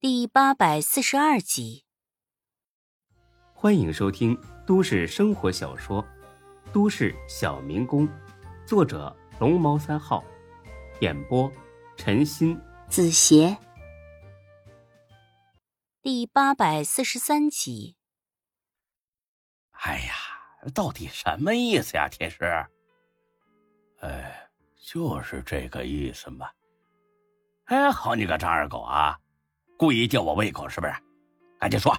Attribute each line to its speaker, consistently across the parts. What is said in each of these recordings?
Speaker 1: 第八百四十二集。
Speaker 2: 欢迎收听都市生活小说《都市小民工》，作者龙猫三号，演播陈鑫、
Speaker 1: 子邪。第八百四十三集。
Speaker 3: 哎呀，到底什么意思呀，天师？
Speaker 4: 哎，就是这个意思嘛。
Speaker 3: 哎，好你个张二狗啊，故意吊我胃口是不是？赶紧说。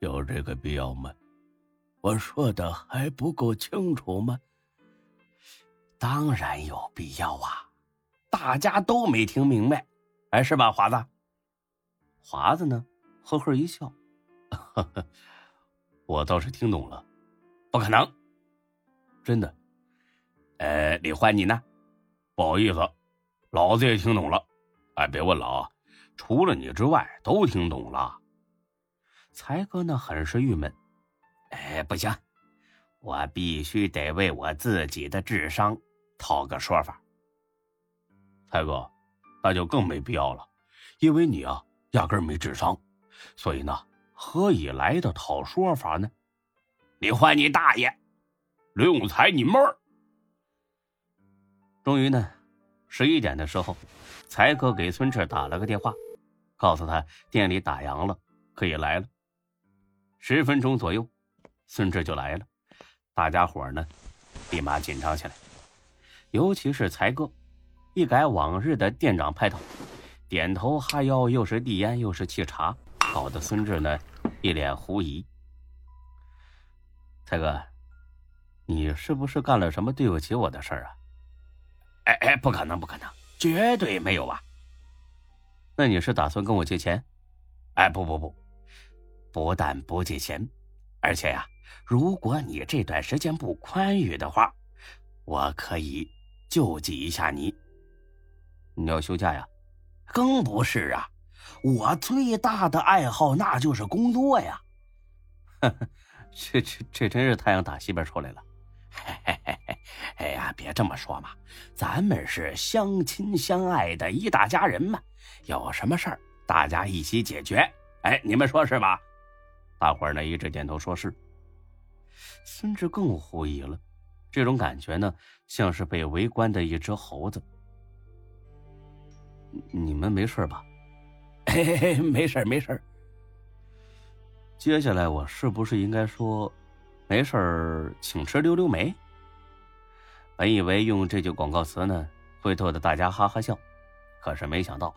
Speaker 4: 有这个必要吗？我说的还不够清楚吗？
Speaker 3: 当然有必要啊！大家都没听明白，哎，是吧，华子？
Speaker 2: 华子呢，呵呵一笑，我倒是听懂了。
Speaker 3: 不可能，
Speaker 2: 真的。
Speaker 3: 呃，李欢，你呢？
Speaker 4: 不好意思。老子也听懂了，哎，别问了啊！除了你之外，都听懂了。
Speaker 2: 才哥呢，很是郁闷。
Speaker 3: 哎，不行，我必须得为我自己的智商讨个说法。
Speaker 4: 才哥，那就更没必要了，因为你啊，压根没智商，所以呢，何以来的讨说法呢？
Speaker 3: 李欢，你大爷！
Speaker 4: 刘永才，你妹儿！
Speaker 2: 终于呢。十一点的时候，才哥给孙志打了个电话，告诉他店里打烊了，可以来了。十分钟左右，孙志就来了。大家伙呢，立马紧张起来，尤其是才哥，一改往日的店长派头，点头哈腰，又是递烟又是沏茶，搞得孙志呢一脸狐疑。才哥，你是不是干了什么对不起我的事儿啊？
Speaker 3: 哎哎，不可能，不可能，绝对没有啊？
Speaker 2: 那你是打算跟我借钱？
Speaker 3: 哎，不不不，不但不借钱，而且呀，如果你这段时间不宽裕的话，我可以救济一下你。
Speaker 2: 你要休假呀？
Speaker 3: 更不是啊，我最大的爱好那就是工作呀。
Speaker 2: 这这这真是太阳打西边出来了。
Speaker 3: 嘿嘿嘿嘿，哎呀，别这么说嘛，咱们是相亲相爱的一大家人嘛，有什么事儿大家一起解决。哎，你们说是吧？
Speaker 2: 大伙儿呢一致点头说是。孙志更狐疑了，这种感觉呢，像是被围观的一只猴子。你们没事吧？
Speaker 3: 嘿嘿嘿，没事没事
Speaker 2: 接下来我是不是应该说？没事儿，请吃溜溜梅。本以为用这句广告词呢，会逗得大家哈哈笑，可是没想到，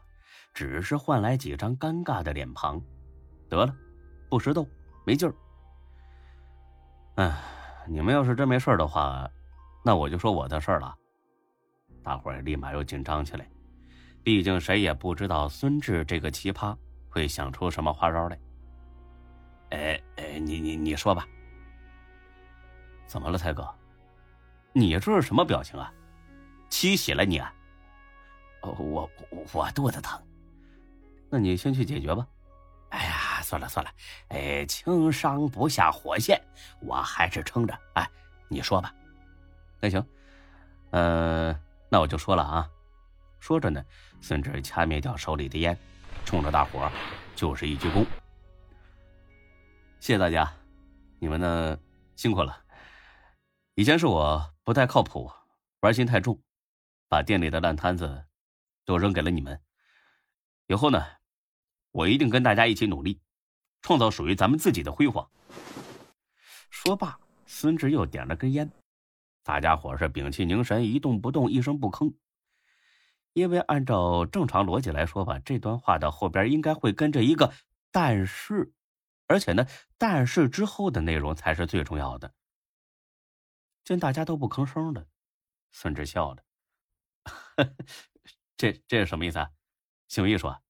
Speaker 2: 只是换来几张尴尬的脸庞。得了，不识逗，没劲儿。哎，你们要是真没事的话，那我就说我的事儿了。大伙儿立马又紧张起来，毕竟谁也不知道孙志这个奇葩会想出什么花招来。
Speaker 3: 哎哎，你你你说吧。
Speaker 2: 怎么了，才哥？你这是什么表情啊？七喜了你啊？
Speaker 3: 我我肚子疼，
Speaker 2: 那你先去解决吧。
Speaker 3: 哎呀，算了算了，哎，轻伤不下火线，我还是撑着。哎，你说吧。
Speaker 2: 那行，嗯，那我就说了啊。说着呢，孙志掐灭掉手里的烟，冲着大伙就是一鞠躬。谢谢大家，你们呢辛苦了。以前是我不太靠谱，玩心太重，把店里的烂摊子都扔给了你们。以后呢，我一定跟大家一起努力，创造属于咱们自己的辉煌。说罢，孙志又点了根烟，大家伙是屏气凝神，一动不动，一声不吭。因为按照正常逻辑来说吧，这段话的后边应该会跟着一个“但是”，而且呢，“但是”之后的内容才是最重要的。见大家都不吭声的，孙志笑了：“ 这这是什么意思啊？姓易说，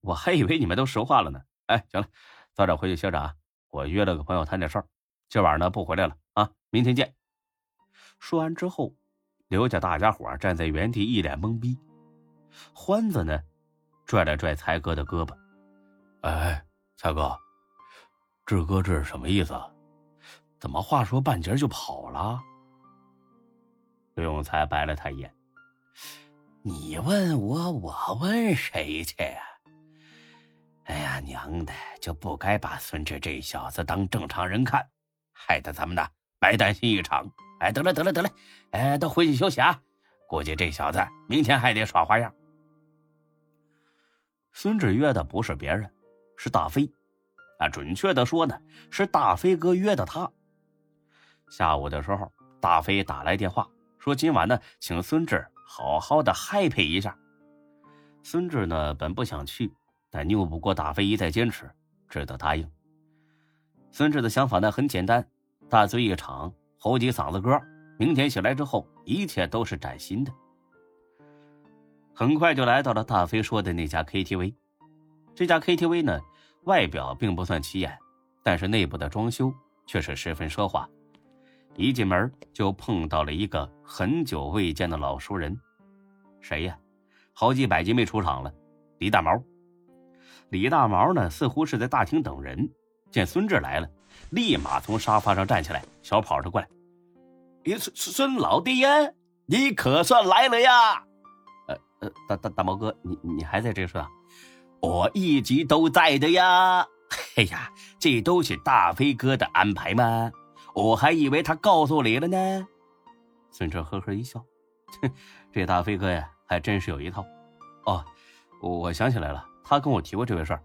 Speaker 2: 我还以为你们都实话了呢。哎，行了，早点回去歇着啊！我约了个朋友谈点事儿，今晚呢不回来了啊，明天见。”说完之后，留下大家伙站在原地一脸懵逼。欢子呢，拽了拽才哥的胳膊：“
Speaker 4: 哎，才哥，志哥这是什么意思？”怎么话说半截就跑了？
Speaker 2: 刘永才白了他一眼：“
Speaker 3: 你问我，我问谁去呀？哎呀，娘的，就不该把孙志这小子当正常人看，害得咱们呢白担心一场。哎，得了得了得了，哎，都回去休息啊！估计这小子明天还得耍花样。
Speaker 2: 孙志约的不是别人，是大飞。啊，准确的说呢，是大飞哥约的他。下午的时候，大飞打来电话，说今晚呢，请孙志好好的 happy 一下。孙志呢，本不想去。但拗不过大飞一再坚持，只得答应。孙志的想法呢很简单，大醉一场，吼几嗓子歌，明天醒来之后，一切都是崭新的。很快就来到了大飞说的那家 KTV。这家 KTV 呢，外表并不算起眼，但是内部的装修却是十分奢华。一进门就碰到了一个很久未见的老熟人，谁呀？好几百集没出场了，李大毛。李大毛呢，似乎是在大厅等人，见孙志来了，立马从沙发上站起来，小跑着过来：“
Speaker 3: 孙孙老弟呀，你可算来了呀！”“
Speaker 2: 呃呃，大大大毛哥，你你还在这是吧？”“
Speaker 3: 我一直都在的呀。”“哎呀，这都是大飞哥的安排吗？我还以为他告诉你了呢。”
Speaker 2: 孙哲呵呵一笑：“哼，这大飞哥呀，还真是有一套。哦，我想起来了。”他跟我提过这回事儿，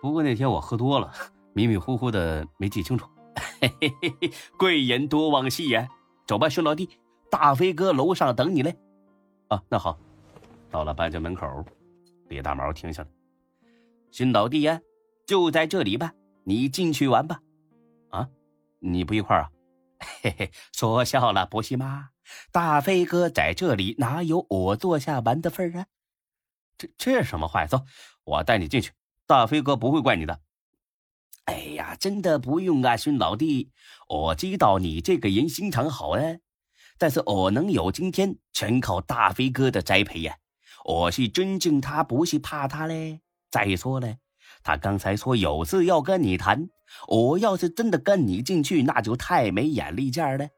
Speaker 2: 不过那天我喝多了，迷迷糊糊的没记清楚。
Speaker 3: 嘿嘿嘿嘿，贵人多忘事呀！走吧，熊老弟，大飞哥楼上等你嘞。
Speaker 2: 啊，那好。到了搬家门口，李大毛停下来。
Speaker 3: 孙老弟呀，就在这里吧，你进去玩吧。
Speaker 2: 你不一块儿啊？
Speaker 3: 嘿嘿，说笑了，不是吗？大飞哥在这里，哪有我坐下玩的份儿啊？
Speaker 2: 这这什么话？走。我带你进去，大飞哥不会怪你的。
Speaker 3: 哎呀，真的不用啊，孙老弟，我知道你这个人心肠好啊，但是我能有今天，全靠大飞哥的栽培呀。我是尊敬他，不是怕他嘞。再说了，他刚才说有事要跟你谈，我要是真的跟你进去，那就太没眼力见了。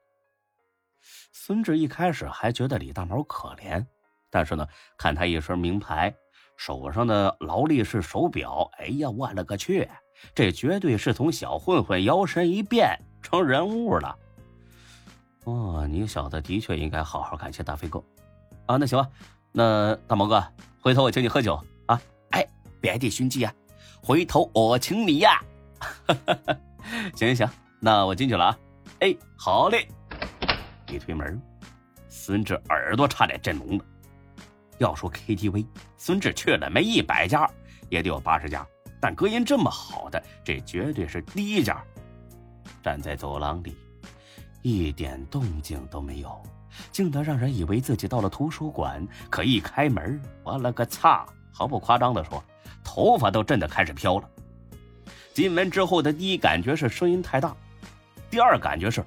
Speaker 2: 孙志一开始还觉得李大毛可怜，但是呢，看他一身名牌。手上的劳力士手表，哎呀，我勒个去！这绝对是从小混混摇身一变成人物了。哦，你小子的确应该好好感谢大飞哥。啊，那行吧，那大毛哥，回头我请你喝酒啊！
Speaker 3: 哎，别的兄弟啊，回头我请你呀！
Speaker 2: 行行行，那我进去了啊！
Speaker 3: 哎，好嘞。
Speaker 2: 一推门，孙志耳朵差点震聋了。要说 KTV，孙志去了没一百家，也得有八十家。但隔音这么好的，这绝对是第一家。站在走廊里，一点动静都没有，静得让人以为自己到了图书馆。可一开门，我了个擦！毫不夸张的说，头发都震得开始飘了。进门之后的第一感觉是声音太大，第二感觉是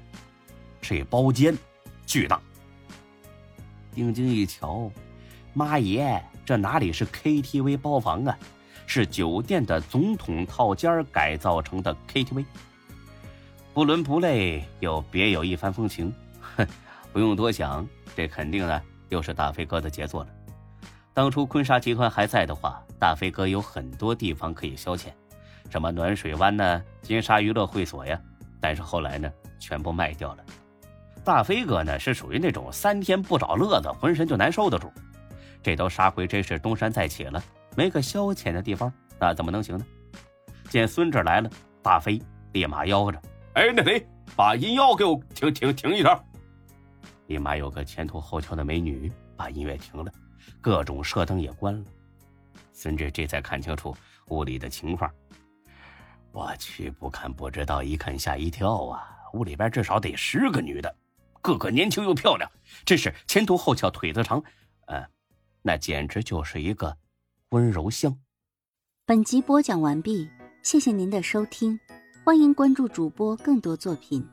Speaker 2: 这包间巨大。定睛一瞧。妈耶，这哪里是 KTV 包房啊，是酒店的总统套间改造成的 KTV。不伦不类又别有一番风情，哼，不用多想，这肯定呢又是大飞哥的杰作了。当初坤沙集团还在的话，大飞哥有很多地方可以消遣，什么暖水湾呢、金沙娱乐会所呀，但是后来呢全部卖掉了。大飞哥呢是属于那种三天不找乐子浑身就难受的主。这都杀回真是东山再起了，没个消遣的地方，那怎么能行呢？见孙志来了，大飞立马吆喝着：“哎，那谁，把音乐给我停停停一下！”立马有个前凸后翘的美女把音乐停了，各种射灯也关了。孙志这才看清楚屋里的情况。我去，不看不知道，一看吓一跳啊！屋里边至少得十个女的，个个年轻又漂亮，真是前凸后翘，腿子长，呃。那简直就是一个温柔乡。
Speaker 1: 本集播讲完毕，谢谢您的收听，欢迎关注主播更多作品。